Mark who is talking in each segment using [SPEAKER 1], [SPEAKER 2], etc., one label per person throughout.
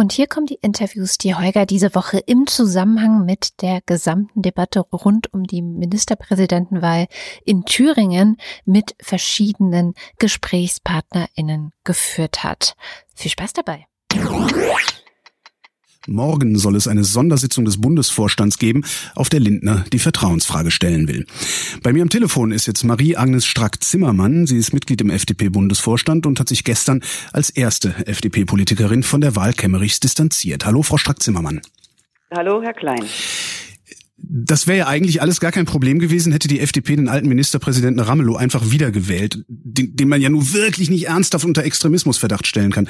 [SPEAKER 1] Und hier kommen die Interviews, die Holger diese Woche im Zusammenhang mit der gesamten Debatte rund um die Ministerpräsidentenwahl in Thüringen mit verschiedenen GesprächspartnerInnen geführt hat. Viel Spaß dabei.
[SPEAKER 2] Morgen soll es eine Sondersitzung des Bundesvorstands geben, auf der Lindner die Vertrauensfrage stellen will. Bei mir am Telefon ist jetzt Marie-Agnes Strack-Zimmermann. Sie ist Mitglied im FDP-Bundesvorstand und hat sich gestern als erste FDP-Politikerin von der Wahl Kemmerichs distanziert. Hallo, Frau Strack-Zimmermann.
[SPEAKER 3] Hallo, Herr Klein.
[SPEAKER 2] Das wäre ja eigentlich alles gar kein Problem gewesen, hätte die FDP den alten Ministerpräsidenten Ramelow einfach wiedergewählt, den, den man ja nun wirklich nicht ernsthaft unter Extremismusverdacht stellen kann.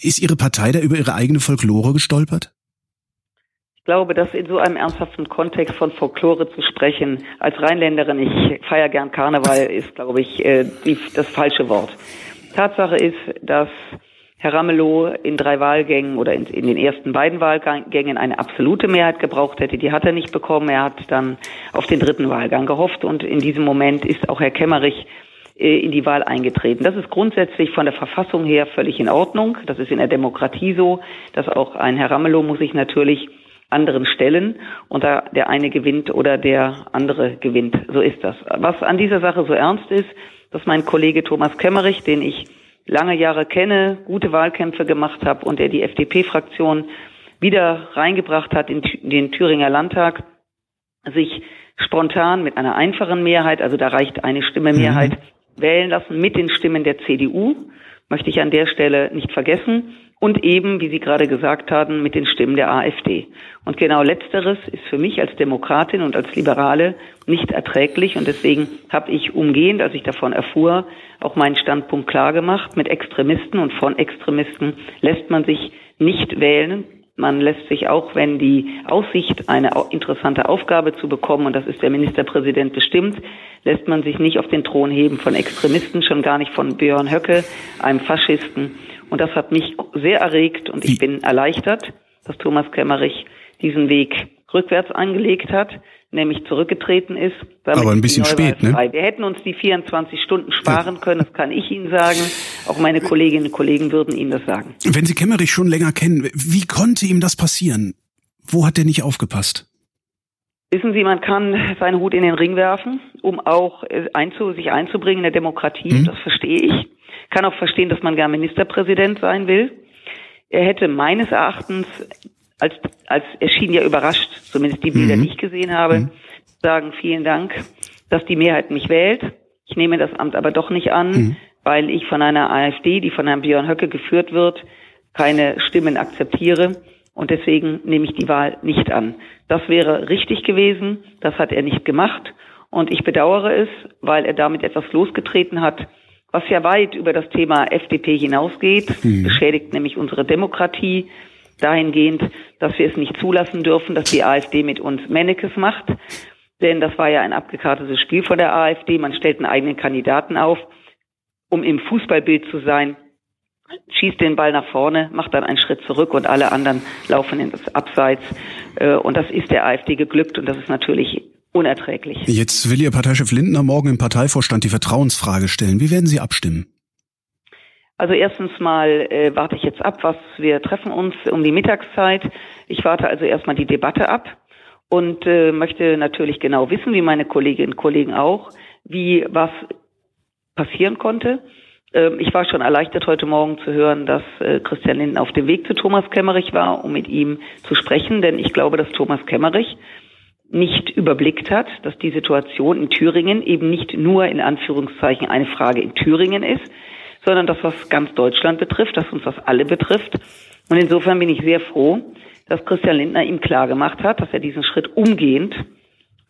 [SPEAKER 2] Ist Ihre Partei da über ihre eigene Folklore gestolpert?
[SPEAKER 3] Ich glaube, dass in so einem ernsthaften Kontext von Folklore zu sprechen, als Rheinländerin, ich feiere gern Karneval, ist, glaube ich, äh, die, das falsche Wort. Tatsache ist, dass Herr Ramelow in drei Wahlgängen oder in, in, den ersten beiden Wahlgängen eine absolute Mehrheit gebraucht hätte. Die hat er nicht bekommen. Er hat dann auf den dritten Wahlgang gehofft und in diesem Moment ist auch Herr Kemmerich äh, in die Wahl eingetreten. Das ist grundsätzlich von der Verfassung her völlig in Ordnung. Das ist in der Demokratie so, dass auch ein Herr Ramelow muss sich natürlich anderen stellen und da der eine gewinnt oder der andere gewinnt. So ist das. Was an dieser Sache so ernst ist, dass mein Kollege Thomas Kemmerich, den ich lange Jahre kenne, gute Wahlkämpfe gemacht habe und der die FDP-Fraktion wieder reingebracht hat in den Thüringer Landtag, sich spontan mit einer einfachen Mehrheit, also da reicht eine Stimme Mehrheit, mhm. wählen lassen mit den Stimmen der CDU, möchte ich an der Stelle nicht vergessen und eben, wie Sie gerade gesagt haben, mit den Stimmen der AfD. Und genau letzteres ist für mich als Demokratin und als Liberale nicht erträglich und deswegen habe ich umgehend, als ich davon erfuhr, auch meinen Standpunkt klar gemacht. Mit Extremisten und von Extremisten lässt man sich nicht wählen. Man lässt sich auch, wenn die Aussicht, eine interessante Aufgabe zu bekommen, und das ist der Ministerpräsident bestimmt, lässt man sich nicht auf den Thron heben von Extremisten, schon gar nicht von Björn Höcke, einem Faschisten und das hat mich sehr erregt und ich bin erleichtert, dass Thomas Kemmerich diesen Weg rückwärts angelegt hat, nämlich zurückgetreten ist.
[SPEAKER 2] Aber ein bisschen spät, ne?
[SPEAKER 3] Wir hätten uns die 24 Stunden sparen können, das kann ich Ihnen sagen. Auch meine Kolleginnen und Kollegen würden Ihnen das sagen.
[SPEAKER 2] Wenn Sie Kemmerich schon länger kennen, wie konnte ihm das passieren? Wo hat er nicht aufgepasst?
[SPEAKER 3] Wissen Sie, man kann seinen Hut in den Ring werfen, um auch äh, einzu, sich einzubringen in der Demokratie. Mhm. Das verstehe ich kann auch verstehen, dass man gern Ministerpräsident sein will. Er hätte meines Erachtens, als, als er schien ja überrascht, zumindest die Bilder, mhm. die ich gesehen habe, mhm. sagen, vielen Dank, dass die Mehrheit mich wählt. Ich nehme das Amt aber doch nicht an, mhm. weil ich von einer AfD, die von Herrn Björn Höcke geführt wird, keine Stimmen akzeptiere. Und deswegen nehme ich die Wahl nicht an. Das wäre richtig gewesen. Das hat er nicht gemacht. Und ich bedauere es, weil er damit etwas losgetreten hat, was ja weit über das Thema FDP hinausgeht, mhm. beschädigt nämlich unsere Demokratie dahingehend, dass wir es nicht zulassen dürfen, dass die AfD mit uns Mannekes macht. Denn das war ja ein abgekartetes Spiel von der AfD. Man stellt einen eigenen Kandidaten auf, um im Fußballbild zu sein, schießt den Ball nach vorne, macht dann einen Schritt zurück und alle anderen laufen in das Abseits. Äh, und das ist der AfD geglückt und das ist natürlich unerträglich.
[SPEAKER 2] Jetzt will Ihr Parteichef Lindner morgen im Parteivorstand die Vertrauensfrage stellen. Wie werden Sie abstimmen?
[SPEAKER 3] Also erstens mal äh, warte ich jetzt ab, was wir treffen uns um die Mittagszeit. Ich warte also erstmal die Debatte ab und äh, möchte natürlich genau wissen, wie meine Kolleginnen und Kollegen auch, wie was passieren konnte. Ähm, ich war schon erleichtert heute Morgen zu hören, dass äh, Christian Lindner auf dem Weg zu Thomas Kemmerich war, um mit ihm zu sprechen, denn ich glaube, dass Thomas Kemmerich nicht überblickt hat, dass die Situation in Thüringen eben nicht nur in Anführungszeichen eine Frage in Thüringen ist, sondern das, was ganz Deutschland betrifft, dass uns das alle betrifft. Und insofern bin ich sehr froh, dass Christian Lindner ihm klar gemacht hat, dass er diesen Schritt umgehend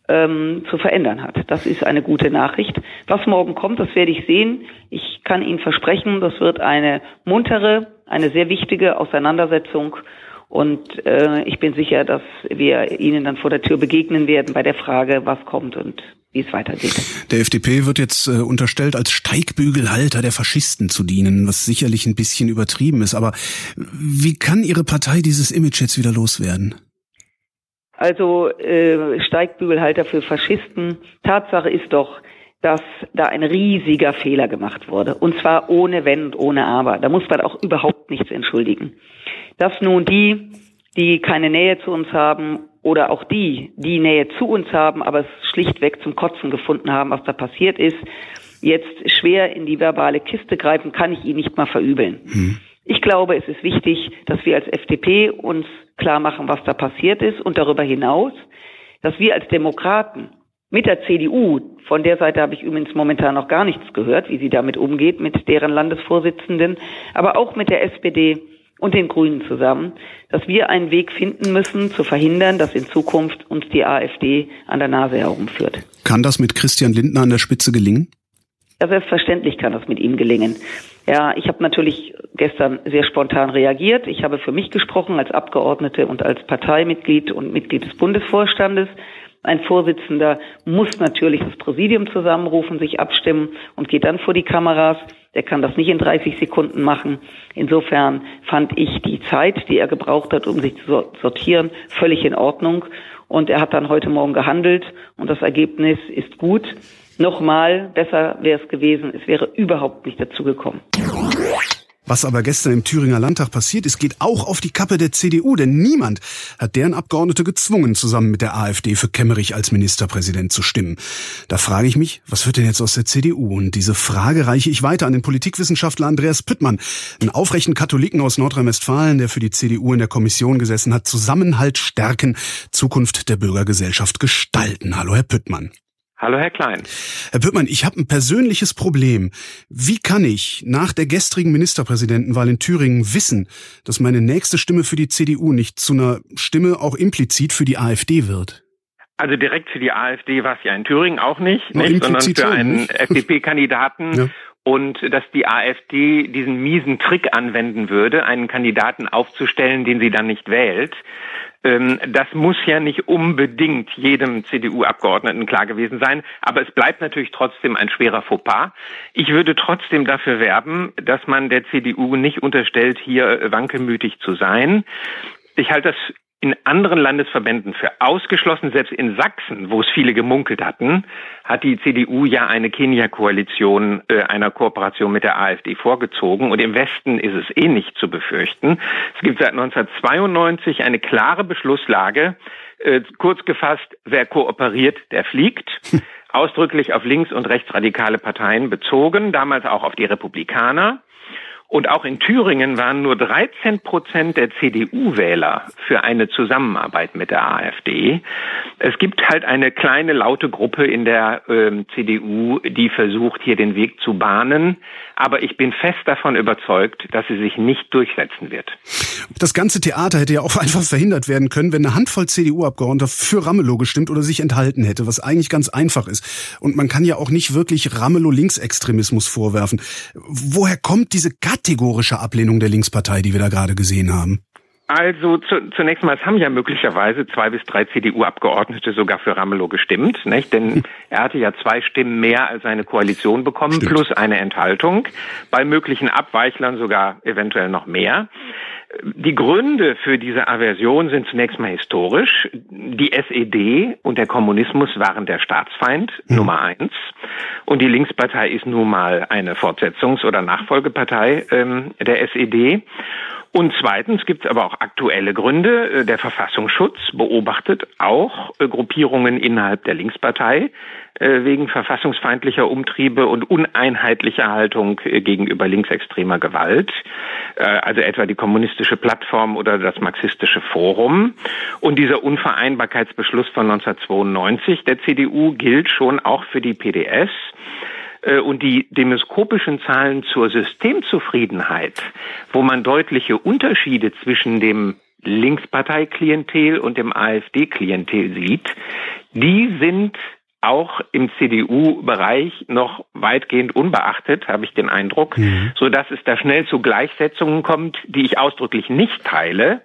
[SPEAKER 3] ähm, zu verändern hat. Das ist eine gute Nachricht. Was morgen kommt, das werde ich sehen. Ich kann Ihnen versprechen, das wird eine muntere, eine sehr wichtige Auseinandersetzung und äh, ich bin sicher, dass wir Ihnen dann vor der Tür begegnen werden bei der Frage, was kommt und wie es weitergeht.
[SPEAKER 2] Der FDP wird jetzt äh, unterstellt, als Steigbügelhalter der Faschisten zu dienen, was sicherlich ein bisschen übertrieben ist. Aber wie kann Ihre Partei dieses Image jetzt wieder loswerden?
[SPEAKER 3] Also äh, Steigbügelhalter für Faschisten. Tatsache ist doch, dass da ein riesiger Fehler gemacht wurde. Und zwar ohne Wenn und ohne Aber. Da muss man auch überhaupt nichts entschuldigen. Dass nun die, die keine Nähe zu uns haben oder auch die, die Nähe zu uns haben, aber es schlichtweg zum Kotzen gefunden haben, was da passiert ist, jetzt schwer in die verbale Kiste greifen, kann ich ihnen nicht mal verübeln. Hm. Ich glaube, es ist wichtig, dass wir als FDP uns klar machen, was da passiert ist und darüber hinaus, dass wir als Demokraten mit der CDU, von der Seite habe ich übrigens momentan noch gar nichts gehört, wie sie damit umgeht, mit deren Landesvorsitzenden, aber auch mit der SPD und den Grünen zusammen, dass wir einen Weg finden müssen, zu verhindern, dass in Zukunft uns die AfD an der Nase herumführt.
[SPEAKER 2] Kann das mit Christian Lindner an der Spitze gelingen?
[SPEAKER 3] Ja, selbstverständlich kann das mit ihm gelingen. Ja, ich habe natürlich gestern sehr spontan reagiert. Ich habe für mich gesprochen als Abgeordnete und als Parteimitglied und Mitglied des Bundesvorstandes. Ein Vorsitzender muss natürlich das Präsidium zusammenrufen, sich abstimmen und geht dann vor die Kameras. Der kann das nicht in 30 Sekunden machen. Insofern fand ich die Zeit, die er gebraucht hat, um sich zu sortieren, völlig in Ordnung. Und er hat dann heute Morgen gehandelt und das Ergebnis ist gut. Nochmal, besser wäre es gewesen, es wäre überhaupt nicht dazu gekommen.
[SPEAKER 2] Was aber gestern im Thüringer Landtag passiert ist, geht auch auf die Kappe der CDU, denn niemand hat deren Abgeordnete gezwungen, zusammen mit der AfD für Kemmerich als Ministerpräsident zu stimmen. Da frage ich mich, was wird denn jetzt aus der CDU? Und diese Frage reiche ich weiter an den Politikwissenschaftler Andreas Püttmann, einen aufrechten Katholiken aus Nordrhein-Westfalen, der für die CDU in der Kommission gesessen hat, Zusammenhalt stärken, Zukunft der Bürgergesellschaft gestalten. Hallo, Herr Püttmann.
[SPEAKER 4] Hallo, Herr Klein.
[SPEAKER 2] Herr Püttmann, ich habe ein persönliches Problem. Wie kann ich nach der gestrigen Ministerpräsidentenwahl in Thüringen wissen, dass meine nächste Stimme für die CDU nicht zu einer Stimme auch implizit für die AfD wird?
[SPEAKER 4] Also direkt für die AfD war es ja in Thüringen auch nicht, nicht sondern für einen FDP-Kandidaten. ja. Und dass die AfD diesen miesen Trick anwenden würde, einen Kandidaten aufzustellen, den sie dann nicht wählt. Ähm, das muss ja nicht unbedingt jedem CDU-Abgeordneten klar gewesen sein, aber es bleibt natürlich trotzdem ein schwerer Fauxpas. Ich würde trotzdem dafür werben, dass man der CDU nicht unterstellt, hier wankelmütig zu sein. Ich halte das in anderen Landesverbänden für ausgeschlossen. Selbst in Sachsen, wo es viele gemunkelt hatten, hat die CDU ja eine Kenia-Koalition äh, einer Kooperation mit der AfD vorgezogen. Und im Westen ist es eh nicht zu befürchten. Es gibt seit 1992 eine klare Beschlusslage, äh, kurz gefasst, wer kooperiert, der fliegt. Ausdrücklich auf links- und rechtsradikale Parteien bezogen, damals auch auf die Republikaner. Und auch in Thüringen waren nur 13 Prozent der CDU-Wähler für eine Zusammenarbeit mit der AfD. Es gibt halt eine kleine laute Gruppe in der ähm, CDU, die versucht, hier den Weg zu bahnen. Aber ich bin fest davon überzeugt, dass sie sich nicht durchsetzen wird.
[SPEAKER 2] Das ganze Theater hätte ja auch einfach verhindert werden können, wenn eine Handvoll CDU-Abgeordneter für Ramelow gestimmt oder sich enthalten hätte, was eigentlich ganz einfach ist. Und man kann ja auch nicht wirklich Ramelow-Linksextremismus vorwerfen. Woher kommt diese Gat kategorische Ablehnung der Linkspartei, die wir da gerade gesehen haben?
[SPEAKER 4] Also zu, zunächst mal, es haben ja möglicherweise zwei bis drei CDU-Abgeordnete sogar für Ramelow gestimmt, nicht? denn er hatte ja zwei Stimmen mehr als seine Koalition bekommen, Stimmt. plus eine Enthaltung, bei möglichen Abweichlern sogar eventuell noch mehr. Die Gründe für diese Aversion sind zunächst mal historisch. Die SED und der Kommunismus waren der Staatsfeind mhm. Nummer eins. Und die Linkspartei ist nun mal eine Fortsetzungs- oder Nachfolgepartei ähm, der SED. Und zweitens gibt es aber auch aktuelle Gründe. Äh, der Verfassungsschutz beobachtet auch äh, Gruppierungen innerhalb der Linkspartei, äh, wegen verfassungsfeindlicher Umtriebe und uneinheitlicher Haltung gegenüber linksextremer Gewalt, also etwa die kommunistische Plattform oder das marxistische Forum. Und dieser Unvereinbarkeitsbeschluss von 1992 der CDU gilt schon auch für die PDS. Und die demoskopischen Zahlen zur Systemzufriedenheit, wo man deutliche Unterschiede zwischen dem Linksparteiklientel und dem AfD-Klientel sieht, die sind auch im CDU-Bereich noch weitgehend unbeachtet, habe ich den Eindruck, mhm. so dass es da schnell zu Gleichsetzungen kommt, die ich ausdrücklich nicht teile,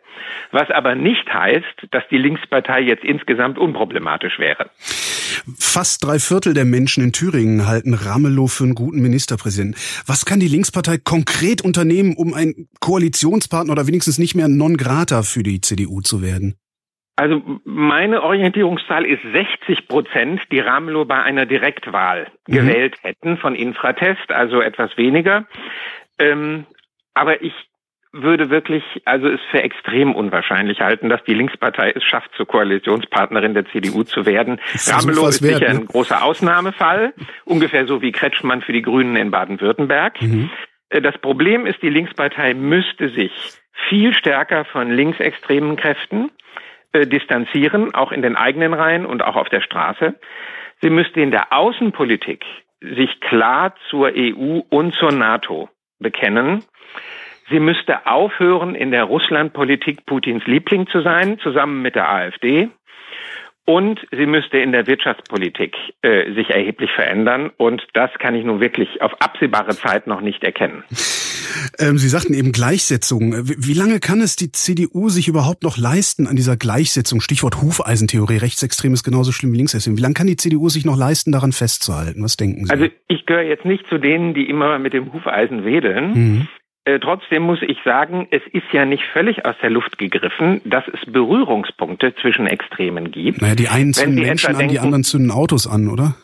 [SPEAKER 4] was aber nicht heißt, dass die Linkspartei jetzt insgesamt unproblematisch wäre.
[SPEAKER 2] Fast drei Viertel der Menschen in Thüringen halten Ramelow für einen guten Ministerpräsidenten. Was kann die Linkspartei konkret unternehmen, um ein Koalitionspartner oder wenigstens nicht mehr non grata für die CDU zu werden?
[SPEAKER 4] Also meine Orientierungszahl ist 60 Prozent, die Ramelow bei einer Direktwahl mhm. gewählt hätten von Infratest, also etwas weniger. Ähm, aber ich würde wirklich, also es für extrem unwahrscheinlich halten, dass die Linkspartei es schafft, zur Koalitionspartnerin der CDU zu werden. Ramelow ist sicher ne? ein großer Ausnahmefall, ungefähr so wie Kretschmann für die Grünen in Baden-Württemberg. Mhm. Äh, das Problem ist, die Linkspartei müsste sich viel stärker von linksextremen Kräften äh, distanzieren, auch in den eigenen Reihen und auch auf der Straße. Sie müsste in der Außenpolitik sich klar zur EU und zur NATO bekennen. Sie müsste aufhören, in der Russlandpolitik Putins Liebling zu sein, zusammen mit der AfD. Und sie müsste in der Wirtschaftspolitik äh, sich erheblich verändern. Und das kann ich nun wirklich auf absehbare Zeit noch nicht erkennen.
[SPEAKER 2] Ähm, sie sagten eben Gleichsetzung. Wie lange kann es die CDU sich überhaupt noch leisten an dieser Gleichsetzung? Stichwort Hufeisentheorie. Rechtsextrem ist genauso schlimm wie Linksextrem. Wie lange kann die CDU sich noch leisten, daran festzuhalten? Was denken Sie?
[SPEAKER 4] Also ich gehöre jetzt nicht zu denen, die immer mit dem Hufeisen wedeln. Mhm. Äh, trotzdem muss ich sagen, es ist ja nicht völlig aus der Luft gegriffen, dass es Berührungspunkte zwischen Extremen gibt.
[SPEAKER 2] Naja, die einen zünden Menschen an, denken, die anderen zünden Autos an, oder?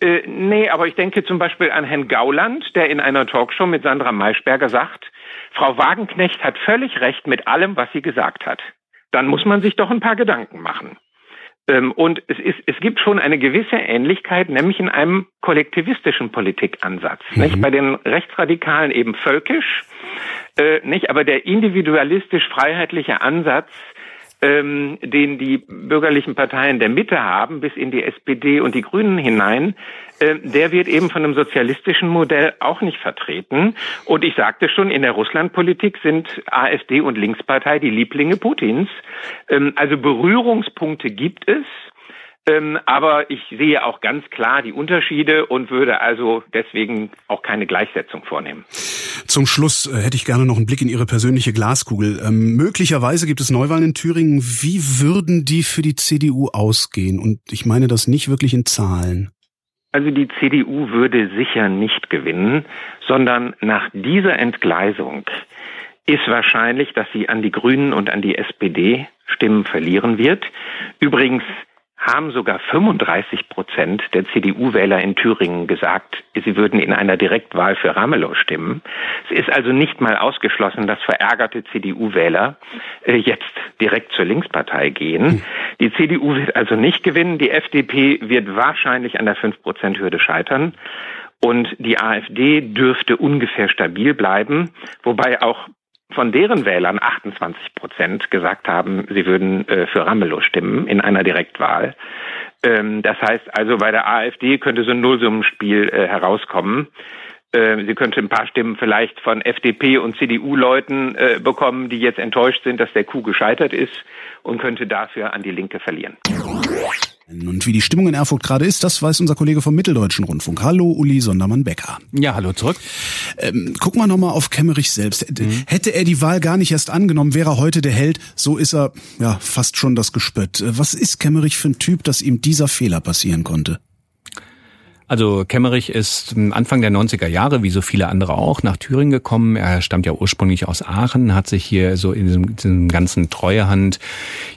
[SPEAKER 4] Äh, nee, aber ich denke zum Beispiel an Herrn Gauland, der in einer Talkshow mit Sandra Maischberger sagt, Frau Wagenknecht hat völlig recht mit allem, was sie gesagt hat. Dann muss man sich doch ein paar Gedanken machen. Ähm, und es, ist, es gibt schon eine gewisse Ähnlichkeit, nämlich in einem kollektivistischen Politikansatz. Mhm. Nicht? Bei den Rechtsradikalen eben völkisch, äh, nicht? aber der individualistisch-freiheitliche Ansatz, ähm, den die bürgerlichen Parteien der Mitte haben, bis in die SPD und die Grünen hinein, äh, der wird eben von einem sozialistischen Modell auch nicht vertreten. Und ich sagte schon, in der Russlandpolitik sind AfD und Linkspartei die Lieblinge Putins. Ähm, also Berührungspunkte gibt es. Ähm, aber ich sehe auch ganz klar die Unterschiede und würde also deswegen auch keine Gleichsetzung vornehmen.
[SPEAKER 2] Zum Schluss äh, hätte ich gerne noch einen Blick in Ihre persönliche Glaskugel. Ähm, möglicherweise gibt es Neuwahlen in Thüringen. Wie würden die für die CDU ausgehen? Und ich meine das nicht wirklich in Zahlen.
[SPEAKER 4] Also die CDU würde sicher nicht gewinnen, sondern nach dieser Entgleisung ist wahrscheinlich, dass sie an die Grünen und an die SPD Stimmen verlieren wird. Übrigens haben sogar 35 Prozent der CDU-Wähler in Thüringen gesagt, sie würden in einer Direktwahl für Ramelow stimmen. Es ist also nicht mal ausgeschlossen, dass verärgerte CDU-Wähler äh, jetzt direkt zur Linkspartei gehen. Hm. Die CDU wird also nicht gewinnen. Die FDP wird wahrscheinlich an der 5-Prozent-Hürde scheitern. Und die AfD dürfte ungefähr stabil bleiben, wobei auch von deren Wählern 28 Prozent gesagt haben, sie würden äh, für Ramelow stimmen in einer Direktwahl. Ähm, das heißt also, bei der AfD könnte so ein Nullsummenspiel äh, herauskommen. Äh, sie könnte ein paar Stimmen vielleicht von FDP und CDU-Leuten äh, bekommen, die jetzt enttäuscht sind, dass der Coup gescheitert ist und könnte dafür an die Linke verlieren.
[SPEAKER 2] Und wie die Stimmung in Erfurt gerade ist, das weiß unser Kollege vom Mitteldeutschen Rundfunk. Hallo, Uli Sondermann-Becker.
[SPEAKER 5] Ja, hallo zurück.
[SPEAKER 2] Ähm, gucken wir nochmal auf Kemmerich selbst. Mhm. Hätte er die Wahl gar nicht erst angenommen, wäre er heute der Held. So ist er ja fast schon das Gespött. Äh, was ist Kemmerich für ein Typ, dass ihm dieser Fehler passieren konnte?
[SPEAKER 5] Also Kemmerich ist Anfang der 90er Jahre, wie so viele andere auch, nach Thüringen gekommen. Er stammt ja ursprünglich aus Aachen, hat sich hier so in diesem, diesem ganzen Treuehand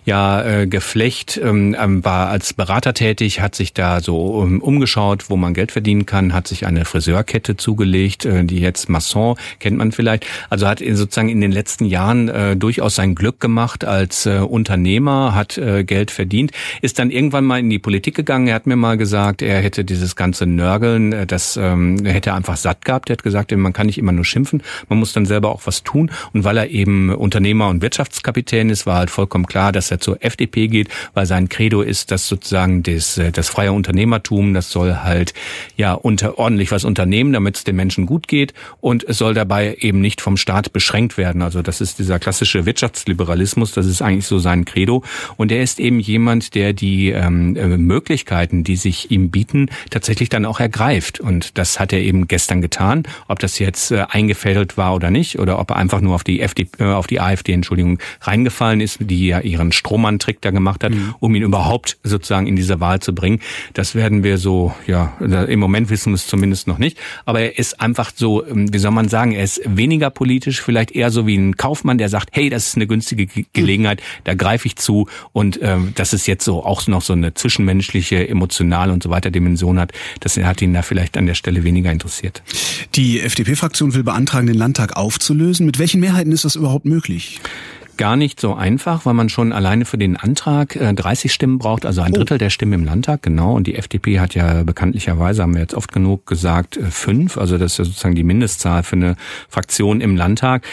[SPEAKER 5] ja äh, Geflecht, ähm, ähm, war als Berater tätig, hat sich da so um, umgeschaut, wo man Geld verdienen kann, hat sich eine Friseurkette zugelegt, äh, die jetzt Masson kennt man vielleicht. Also hat sozusagen in den letzten Jahren äh, durchaus sein Glück gemacht als äh, Unternehmer, hat äh, Geld verdient, ist dann irgendwann mal in die Politik gegangen. Er hat mir mal gesagt, er hätte dieses ganze ganze Nörgeln, äh, das ähm, hätte er einfach satt gehabt. Er hat gesagt, man kann nicht immer nur schimpfen, man muss dann selber auch was tun. Und weil er eben Unternehmer und Wirtschaftskapitän ist, war halt vollkommen klar, dass er zur FDP geht, weil sein Credo ist, dass sozusagen das, äh, das freie Unternehmertum, das soll halt ja unter ordentlich was unternehmen, damit es den Menschen gut geht und es soll dabei eben nicht vom Staat beschränkt werden. Also das ist dieser klassische Wirtschaftsliberalismus, das ist eigentlich so sein Credo. Und er ist eben jemand, der die ähm, äh, Möglichkeiten, die sich ihm bieten, tatsächlich dann auch ergreift. Und das hat er eben gestern getan. Ob das jetzt äh, eingefädelt war oder nicht, oder ob er einfach nur auf die FDP, äh, auf die AfD, Entschuldigung, reingefallen ist, die ja ihren Strohmann-Trick da gemacht hat, mhm. um ihn überhaupt sozusagen in diese Wahl zu bringen. Das werden wir so, ja, im Moment wissen wir es zumindest noch nicht. Aber er ist einfach so, ähm, wie soll man sagen, er ist weniger politisch, vielleicht eher so wie ein Kaufmann, der sagt, hey, das ist eine günstige Gelegenheit, da greife ich zu. Und ähm, dass es jetzt so auch noch so eine zwischenmenschliche, emotionale und so weiter Dimension hat, das hat ihn da vielleicht an der Stelle weniger interessiert.
[SPEAKER 2] Die FDP-Fraktion will beantragen, den Landtag aufzulösen. Mit welchen Mehrheiten ist das überhaupt möglich?
[SPEAKER 5] Gar nicht so einfach, weil man schon alleine für den Antrag 30 äh, Stimmen braucht, also ein oh. Drittel der Stimmen im Landtag, genau. Und die FDP hat ja bekanntlicherweise, haben wir jetzt oft genug gesagt, äh, fünf. Also das ist sozusagen die Mindestzahl für eine Fraktion im Landtag.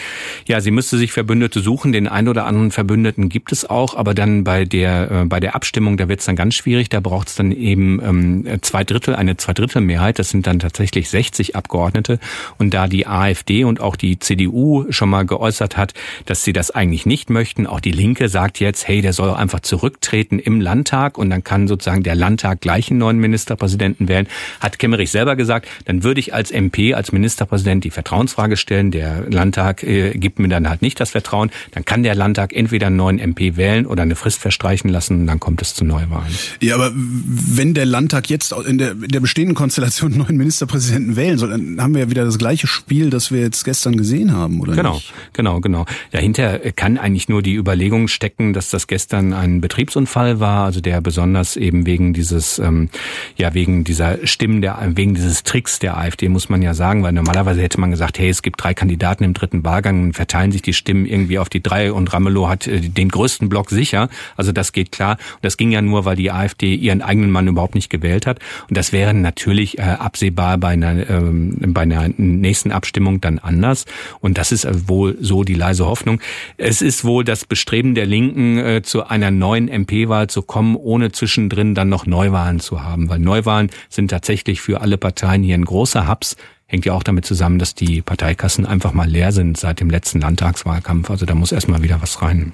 [SPEAKER 5] Ja, sie müsste sich Verbündete suchen. Den ein oder anderen Verbündeten gibt es auch, aber dann bei der äh, bei der Abstimmung, da wird es dann ganz schwierig. Da braucht es dann eben ähm, zwei Drittel, eine Zweidrittelmehrheit. Das sind dann tatsächlich 60 Abgeordnete. Und da die AfD und auch die CDU schon mal geäußert hat, dass sie das eigentlich nicht nicht möchten. Auch die Linke sagt jetzt, hey, der soll einfach zurücktreten im Landtag und dann kann sozusagen der Landtag gleich einen neuen Ministerpräsidenten wählen. Hat Kemmerich selber gesagt, dann würde ich als MP, als Ministerpräsident die Vertrauensfrage stellen. Der Landtag äh, gibt mir dann halt nicht das Vertrauen. Dann kann der Landtag entweder einen neuen MP wählen oder eine Frist verstreichen lassen und dann kommt es zu Neuwahlen.
[SPEAKER 2] Ja, aber wenn der Landtag jetzt in der, in der bestehenden Konstellation einen neuen Ministerpräsidenten wählen soll, dann haben wir ja wieder das gleiche Spiel, das wir jetzt gestern gesehen haben, oder
[SPEAKER 5] genau,
[SPEAKER 2] nicht?
[SPEAKER 5] Genau, genau, genau. Dahinter kann eigentlich nur die Überlegung stecken, dass das gestern ein Betriebsunfall war, also der besonders eben wegen dieses, ähm, ja, wegen dieser Stimmen, der, wegen dieses Tricks der AfD, muss man ja sagen, weil normalerweise hätte man gesagt, hey, es gibt drei Kandidaten im dritten Wahlgang, verteilen sich die Stimmen irgendwie auf die drei und Ramelow hat äh, den größten Block sicher. Also das geht klar. Und das ging ja nur, weil die AfD ihren eigenen Mann überhaupt nicht gewählt hat. Und das wäre natürlich äh, absehbar bei einer, ähm, bei einer nächsten Abstimmung dann anders. Und das ist äh, wohl so die leise Hoffnung. Es ist wohl das Bestreben der Linken, äh, zu einer neuen MP-Wahl zu kommen, ohne zwischendrin dann noch Neuwahlen zu haben. Weil Neuwahlen sind tatsächlich für alle Parteien hier ein großer Haps. Hängt ja auch damit zusammen, dass die Parteikassen einfach mal leer sind seit dem letzten Landtagswahlkampf. Also da muss erstmal wieder was rein.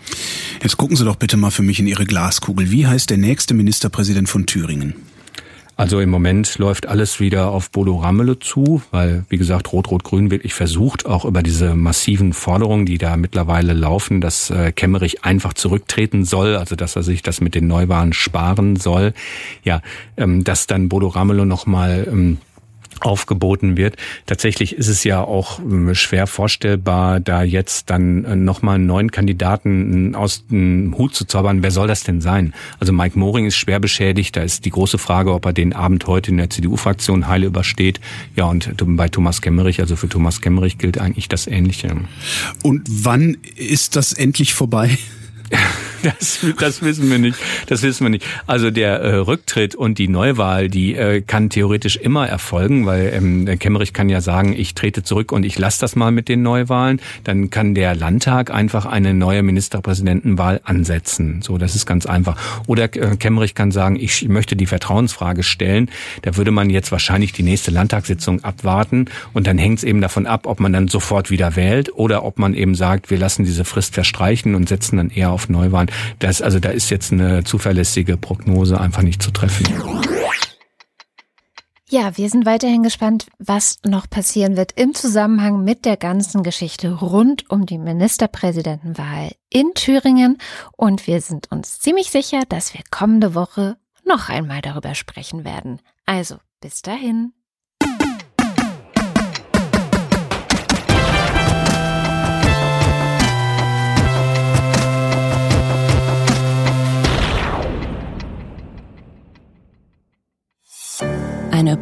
[SPEAKER 2] Jetzt gucken Sie doch bitte mal für mich in Ihre Glaskugel. Wie heißt der nächste Ministerpräsident von Thüringen?
[SPEAKER 5] Also im Moment läuft alles wieder auf Bodo Rammele zu, weil, wie gesagt, Rot-Rot-Grün wirklich versucht, auch über diese massiven Forderungen, die da mittlerweile laufen, dass äh, Kemmerich einfach zurücktreten soll, also dass er sich das mit den Neuwahlen sparen soll, ja, ähm, dass dann Bodo Ramelow nochmal ähm, aufgeboten wird. Tatsächlich ist es ja auch ähm, schwer vorstellbar, da jetzt dann äh, nochmal einen neuen Kandidaten aus dem Hut zu zaubern. Wer soll das denn sein? Also Mike Moring ist schwer beschädigt. Da ist die große Frage, ob er den Abend heute in der CDU-Fraktion heile übersteht. Ja, und bei Thomas Kemmerich, also für Thomas Kemmerich gilt eigentlich das Ähnliche.
[SPEAKER 2] Und wann ist das endlich vorbei?
[SPEAKER 5] Das, das wissen wir nicht. Das wissen wir nicht. Also der äh, Rücktritt und die Neuwahl, die äh, kann theoretisch immer erfolgen, weil ähm, Kemmerich kann ja sagen, ich trete zurück und ich lasse das mal mit den Neuwahlen. Dann kann der Landtag einfach eine neue Ministerpräsidentenwahl ansetzen. So, das ist ganz einfach. Oder äh, Kemmerich kann sagen, ich möchte die Vertrauensfrage stellen. Da würde man jetzt wahrscheinlich die nächste Landtagssitzung abwarten und dann hängt es eben davon ab, ob man dann sofort wieder wählt oder ob man eben sagt, wir lassen diese Frist verstreichen und setzen dann eher auf Neuwahlen. Das, also da ist jetzt eine zuverlässige Prognose einfach nicht zu treffen.
[SPEAKER 1] Ja, wir sind weiterhin gespannt, was noch passieren wird im Zusammenhang mit der ganzen Geschichte rund um die Ministerpräsidentenwahl in Thüringen. Und wir sind uns ziemlich sicher, dass wir kommende Woche noch einmal darüber sprechen werden. Also, bis dahin.